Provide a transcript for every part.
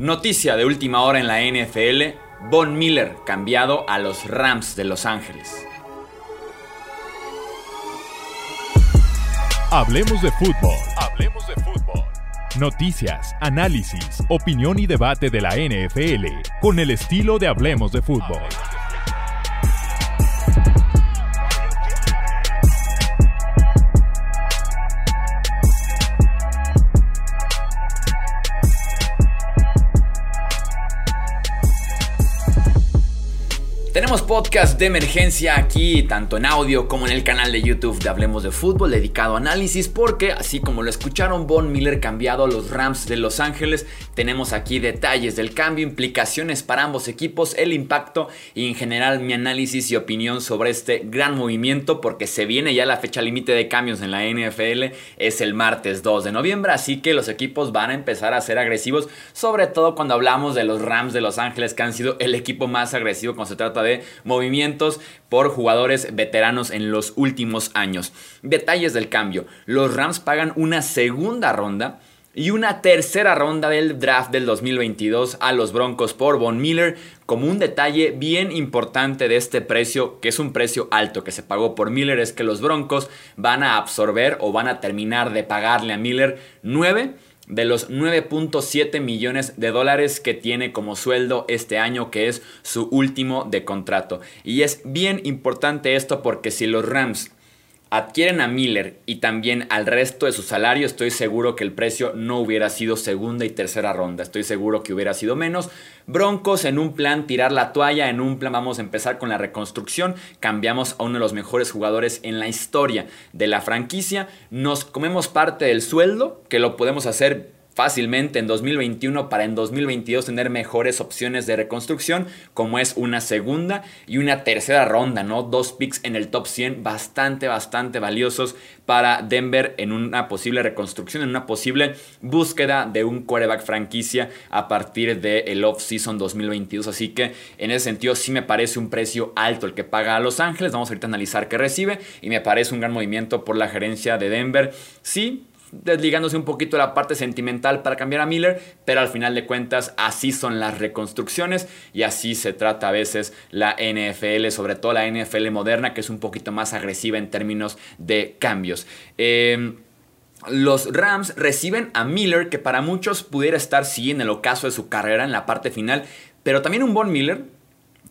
Noticia de última hora en la NFL, Von Miller cambiado a los Rams de Los Ángeles. Hablemos de fútbol. Hablemos de fútbol. Noticias, análisis, opinión y debate de la NFL con el estilo de Hablemos de fútbol. Tenemos podcast de emergencia aquí, tanto en audio como en el canal de YouTube de Hablemos de Fútbol, dedicado a análisis, porque así como lo escucharon, Von Miller cambiado a los Rams de Los Ángeles. Tenemos aquí detalles del cambio, implicaciones para ambos equipos, el impacto y en general mi análisis y opinión sobre este gran movimiento, porque se viene ya la fecha límite de cambios en la NFL, es el martes 2 de noviembre, así que los equipos van a empezar a ser agresivos, sobre todo cuando hablamos de los Rams de Los Ángeles, que han sido el equipo más agresivo cuando se trata de movimientos por jugadores veteranos en los últimos años. Detalles del cambio. Los Rams pagan una segunda ronda y una tercera ronda del draft del 2022 a los Broncos por Von Miller como un detalle bien importante de este precio, que es un precio alto que se pagó por Miller, es que los Broncos van a absorber o van a terminar de pagarle a Miller 9 de los 9.7 millones de dólares que tiene como sueldo este año, que es su último de contrato. Y es bien importante esto porque si los Rams adquieren a Miller y también al resto de su salario, estoy seguro que el precio no hubiera sido segunda y tercera ronda. Estoy seguro que hubiera sido menos. Broncos en un plan tirar la toalla, en un plan vamos a empezar con la reconstrucción. Cambiamos a uno de los mejores jugadores en la historia de la franquicia. Nos comemos parte del sueldo, que lo podemos hacer fácilmente en 2021 para en 2022 tener mejores opciones de reconstrucción, como es una segunda y una tercera ronda, ¿no? Dos picks en el top 100 bastante, bastante valiosos para Denver en una posible reconstrucción, en una posible búsqueda de un quarterback franquicia a partir del off-season 2022. Así que en ese sentido sí me parece un precio alto el que paga a Los Ángeles. Vamos ahorita a analizar qué recibe y me parece un gran movimiento por la gerencia de Denver. Sí, desligándose un poquito la parte sentimental para cambiar a Miller, pero al final de cuentas así son las reconstrucciones y así se trata a veces la NFL, sobre todo la NFL moderna, que es un poquito más agresiva en términos de cambios. Em, los Rams reciben a Miller, que para muchos pudiera estar sí en el ocaso de su carrera en la parte final, pero también un Von Miller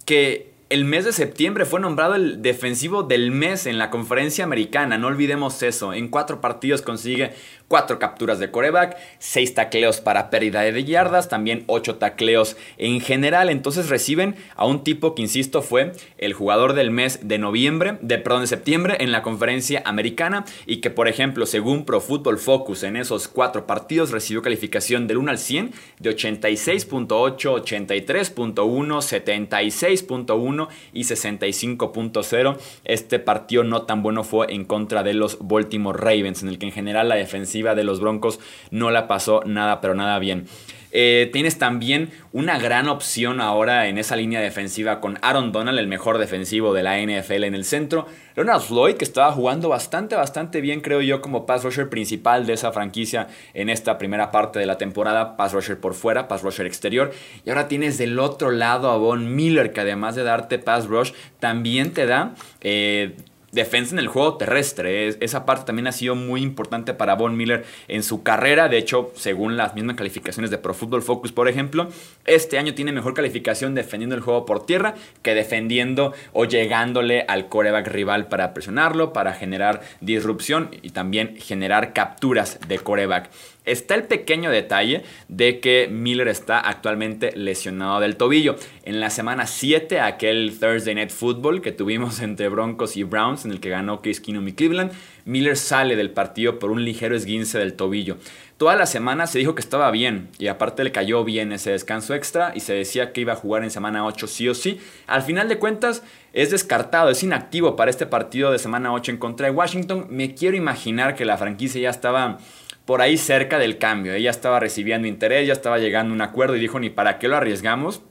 que el mes de septiembre fue nombrado el defensivo del mes en la conferencia americana, no olvidemos eso. En cuatro partidos consigue cuatro capturas de coreback, seis tacleos para pérdida de yardas, también ocho tacleos en general. Entonces reciben a un tipo que, insisto, fue el jugador del mes de noviembre, de, perdón, de septiembre en la conferencia americana y que, por ejemplo, según Pro Football Focus, en esos cuatro partidos recibió calificación del 1 al 100 de 86.8, 83.1, 76.1 y 65.0. Este partido no tan bueno fue en contra de los Baltimore Ravens, en el que en general la defensiva de los Broncos no la pasó nada, pero nada bien. Eh, tienes también una gran opción ahora en esa línea defensiva con Aaron Donald, el mejor defensivo de la NFL en el centro. Leonard Floyd, que estaba jugando bastante, bastante bien, creo yo, como pass rusher principal de esa franquicia en esta primera parte de la temporada. Pass rusher por fuera, pass rusher exterior. Y ahora tienes del otro lado a Von Miller, que además de darte pass rush, también te da eh, defensa en el juego terrestre. esa parte también ha sido muy importante para Von Miller en su carrera. De hecho, según las mismas calificaciones de Pro Football Focus, por ejemplo, este año tiene mejor calificación defendiendo el juego por tierra que defendiendo o llegándole al coreback rival para presionarlo, para generar disrupción y también generar capturas de coreback. Está el pequeño detalle de que Miller está actualmente lesionado del tobillo. En la semana 7, aquel Thursday Night Football que tuvimos entre Broncos y Browns, en el que ganó Case Keenum y Cleveland, Miller sale del partido por un ligero esguince del tobillo. Toda la semana se dijo que estaba bien y aparte le cayó bien ese descanso extra y se decía que iba a jugar en semana 8 sí o sí. Al final de cuentas es descartado, es inactivo para este partido de semana 8 en contra de Washington. Me quiero imaginar que la franquicia ya estaba por ahí cerca del cambio. Ella estaba recibiendo interés, ya estaba llegando a un acuerdo y dijo, ni para qué lo arriesgamos.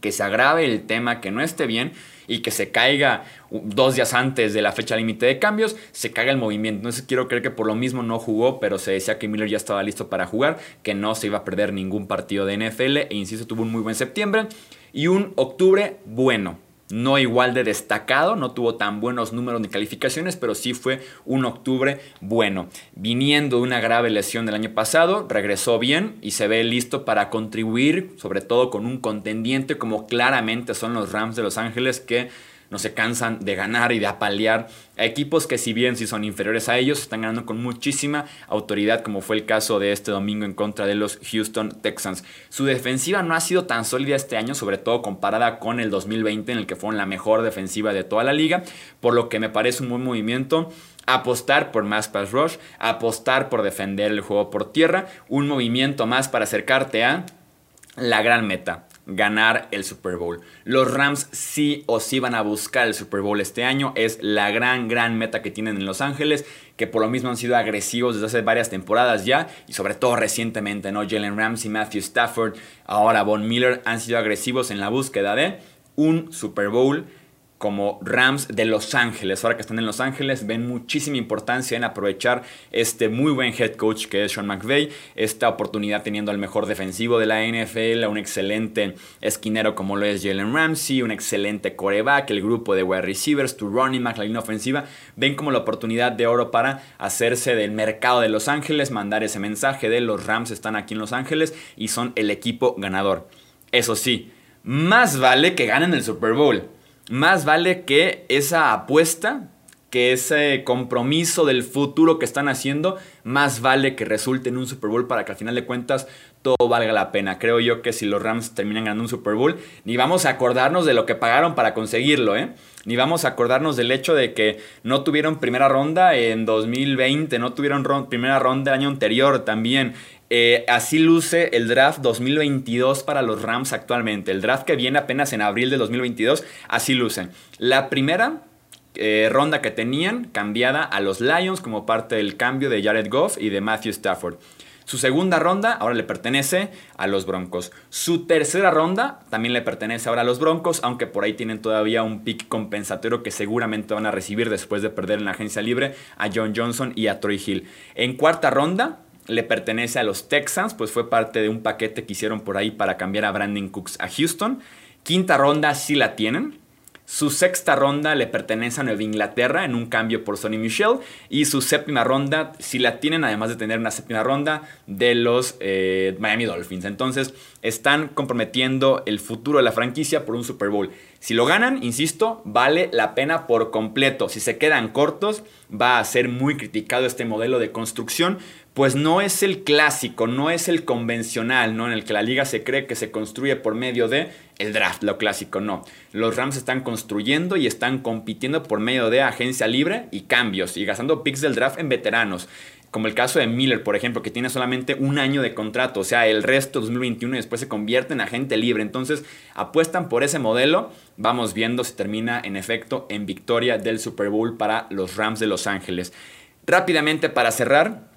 Que se agrave el tema, que no esté bien y que se caiga dos días antes de la fecha límite de cambios, se caiga el movimiento. Entonces quiero creer que por lo mismo no jugó, pero se decía que Miller ya estaba listo para jugar, que no se iba a perder ningún partido de NFL e insisto, tuvo un muy buen septiembre y un octubre bueno no igual de destacado, no tuvo tan buenos números ni calificaciones, pero sí fue un octubre bueno. Viniendo de una grave lesión del año pasado, regresó bien y se ve listo para contribuir, sobre todo con un contendiente como claramente son los Rams de Los Ángeles que no se cansan de ganar y de apalear a equipos que si bien si son inferiores a ellos, están ganando con muchísima autoridad, como fue el caso de este domingo en contra de los Houston Texans. Su defensiva no ha sido tan sólida este año, sobre todo comparada con el 2020, en el que fueron la mejor defensiva de toda la liga, por lo que me parece un buen movimiento apostar por más pass rush, apostar por defender el juego por tierra, un movimiento más para acercarte a la gran meta, ganar el Super Bowl. Los Rams sí o sí van a buscar el Super Bowl este año. Es la gran, gran meta que tienen en Los Ángeles, que por lo mismo han sido agresivos desde hace varias temporadas ya, y sobre todo recientemente, ¿no? Jalen Ramsey, Matthew Stafford, ahora Von Miller han sido agresivos en la búsqueda de un Super Bowl como Rams de Los Ángeles. Ahora que están en Los Ángeles, ven muchísima importancia en aprovechar este muy buen head coach que es Sean McVay, esta oportunidad teniendo al mejor defensivo de la NFL, un excelente esquinero como lo es Jalen Ramsey, un excelente coreback, el grupo de wide receivers, tu running back, la línea ofensiva, ven como la oportunidad de oro para hacerse del mercado de Los Ángeles, mandar ese mensaje de los Rams están aquí en Los Ángeles y son el equipo ganador. Eso sí, más vale que ganen el Super Bowl más vale que esa apuesta, que ese compromiso del futuro que están haciendo, más vale que resulte en un Super Bowl para que al final de cuentas todo valga la pena. Creo yo que si los Rams terminan ganando un Super Bowl, ni vamos a acordarnos de lo que pagaron para conseguirlo, ¿eh? Ni vamos a acordarnos del hecho de que no tuvieron primera ronda en 2020, no tuvieron primera ronda el año anterior también. Eh, así luce el draft 2022 para los Rams actualmente. El draft que viene apenas en abril de 2022, así luce. La primera eh, ronda que tenían cambiada a los Lions como parte del cambio de Jared Goff y de Matthew Stafford. Su segunda ronda ahora le pertenece a los Broncos. Su tercera ronda también le pertenece ahora a los Broncos, aunque por ahí tienen todavía un pick compensatorio que seguramente van a recibir después de perder en la agencia libre a John Johnson y a Troy Hill. En cuarta ronda le pertenece a los Texans, pues fue parte de un paquete que hicieron por ahí para cambiar a Brandon Cooks a Houston. Quinta ronda sí la tienen. Su sexta ronda le pertenece a Nueva Inglaterra en un cambio por Sonny Michel. Y su séptima ronda sí la tienen, además de tener una séptima ronda de los eh, Miami Dolphins. Entonces están comprometiendo el futuro de la franquicia por un Super Bowl. Si lo ganan, insisto, vale la pena por completo. Si se quedan cortos, va a ser muy criticado este modelo de construcción pues no es el clásico, no es el convencional, ¿no? En el que la liga se cree que se construye por medio de el draft, lo clásico, no. Los Rams están construyendo y están compitiendo por medio de agencia libre y cambios y gastando picks del draft en veteranos. Como el caso de Miller, por ejemplo, que tiene solamente un año de contrato, o sea, el resto 2021 y después se convierte en agente libre. Entonces, apuestan por ese modelo. Vamos viendo si termina en efecto en victoria del Super Bowl para los Rams de Los Ángeles. Rápidamente para cerrar,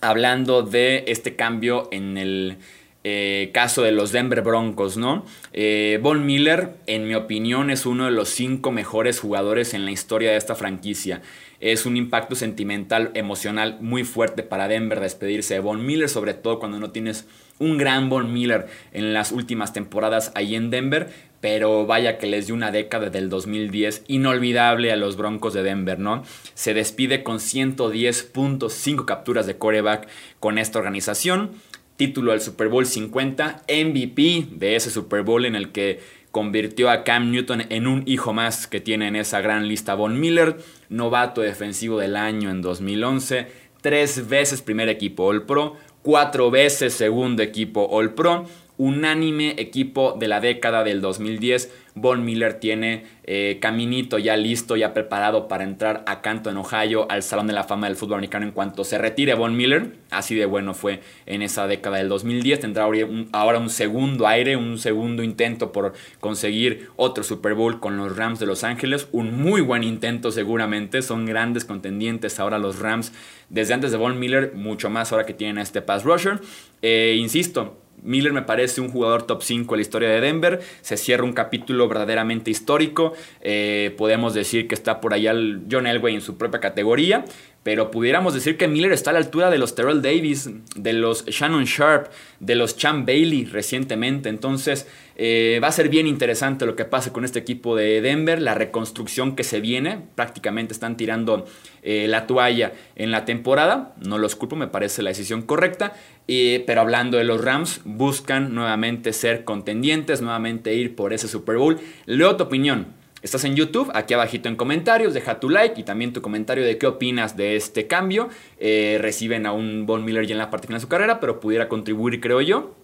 hablando de este cambio en el eh, caso de los Denver Broncos, ¿no? Eh, Von Miller, en mi opinión, es uno de los cinco mejores jugadores en la historia de esta franquicia. Es un impacto sentimental, emocional muy fuerte para Denver despedirse de Von Miller, sobre todo cuando no tienes un gran Von Miller en las últimas temporadas ahí en Denver, pero vaya que les dio una década del 2010 inolvidable a los Broncos de Denver, ¿no? Se despide con 110.5 capturas de coreback con esta organización, título del Super Bowl 50, MVP de ese Super Bowl en el que convirtió a Cam Newton en un hijo más que tiene en esa gran lista Von Miller, novato defensivo del año en 2011, tres veces primer equipo All Pro, cuatro veces segundo equipo All Pro, unánime equipo de la década del 2010. Von Miller tiene eh, caminito ya listo, ya preparado para entrar a Canton, Ohio, al Salón de la Fama del Fútbol Americano en cuanto se retire Von Miller. Así de bueno fue en esa década del 2010. Tendrá ahora un segundo aire, un segundo intento por conseguir otro Super Bowl con los Rams de Los Ángeles. Un muy buen intento seguramente. Son grandes contendientes ahora los Rams. Desde antes de Von Miller, mucho más ahora que tienen a este pass rusher. Eh, insisto, Miller me parece un jugador top 5 en la historia de Denver. Se cierra un capítulo verdaderamente histórico. Eh, podemos decir que está por allá John Elway en su propia categoría. Pero pudiéramos decir que Miller está a la altura de los Terrell Davis, de los Shannon Sharp, de los Chan Bailey recientemente. Entonces eh, va a ser bien interesante lo que pase con este equipo de Denver, la reconstrucción que se viene. Prácticamente están tirando eh, la toalla en la temporada. No los culpo, me parece la decisión correcta. pero hablando de los Rams, buscan nuevamente ser contendientes, nuevamente ir por ese Super Bowl. Leo tu opinión. Estás en YouTube, aquí abajito en comentarios, deja tu like y también tu comentario de qué opinas de este cambio. Eh, reciben a un Von Miller ya en la parte final de su carrera, pero pudiera contribuir, creo yo.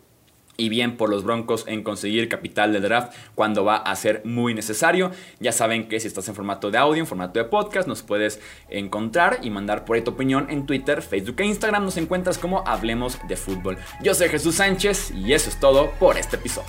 Y bien por los Broncos en conseguir capital de draft cuando va a ser muy necesario. Ya saben que si estás en formato de audio, en formato de podcast, nos puedes encontrar y mandar por ahí tu opinión en Twitter, Facebook e Instagram. Nos encuentras como Hablemos de Fútbol. Yo soy Jesús Sánchez y eso es todo por este episodio.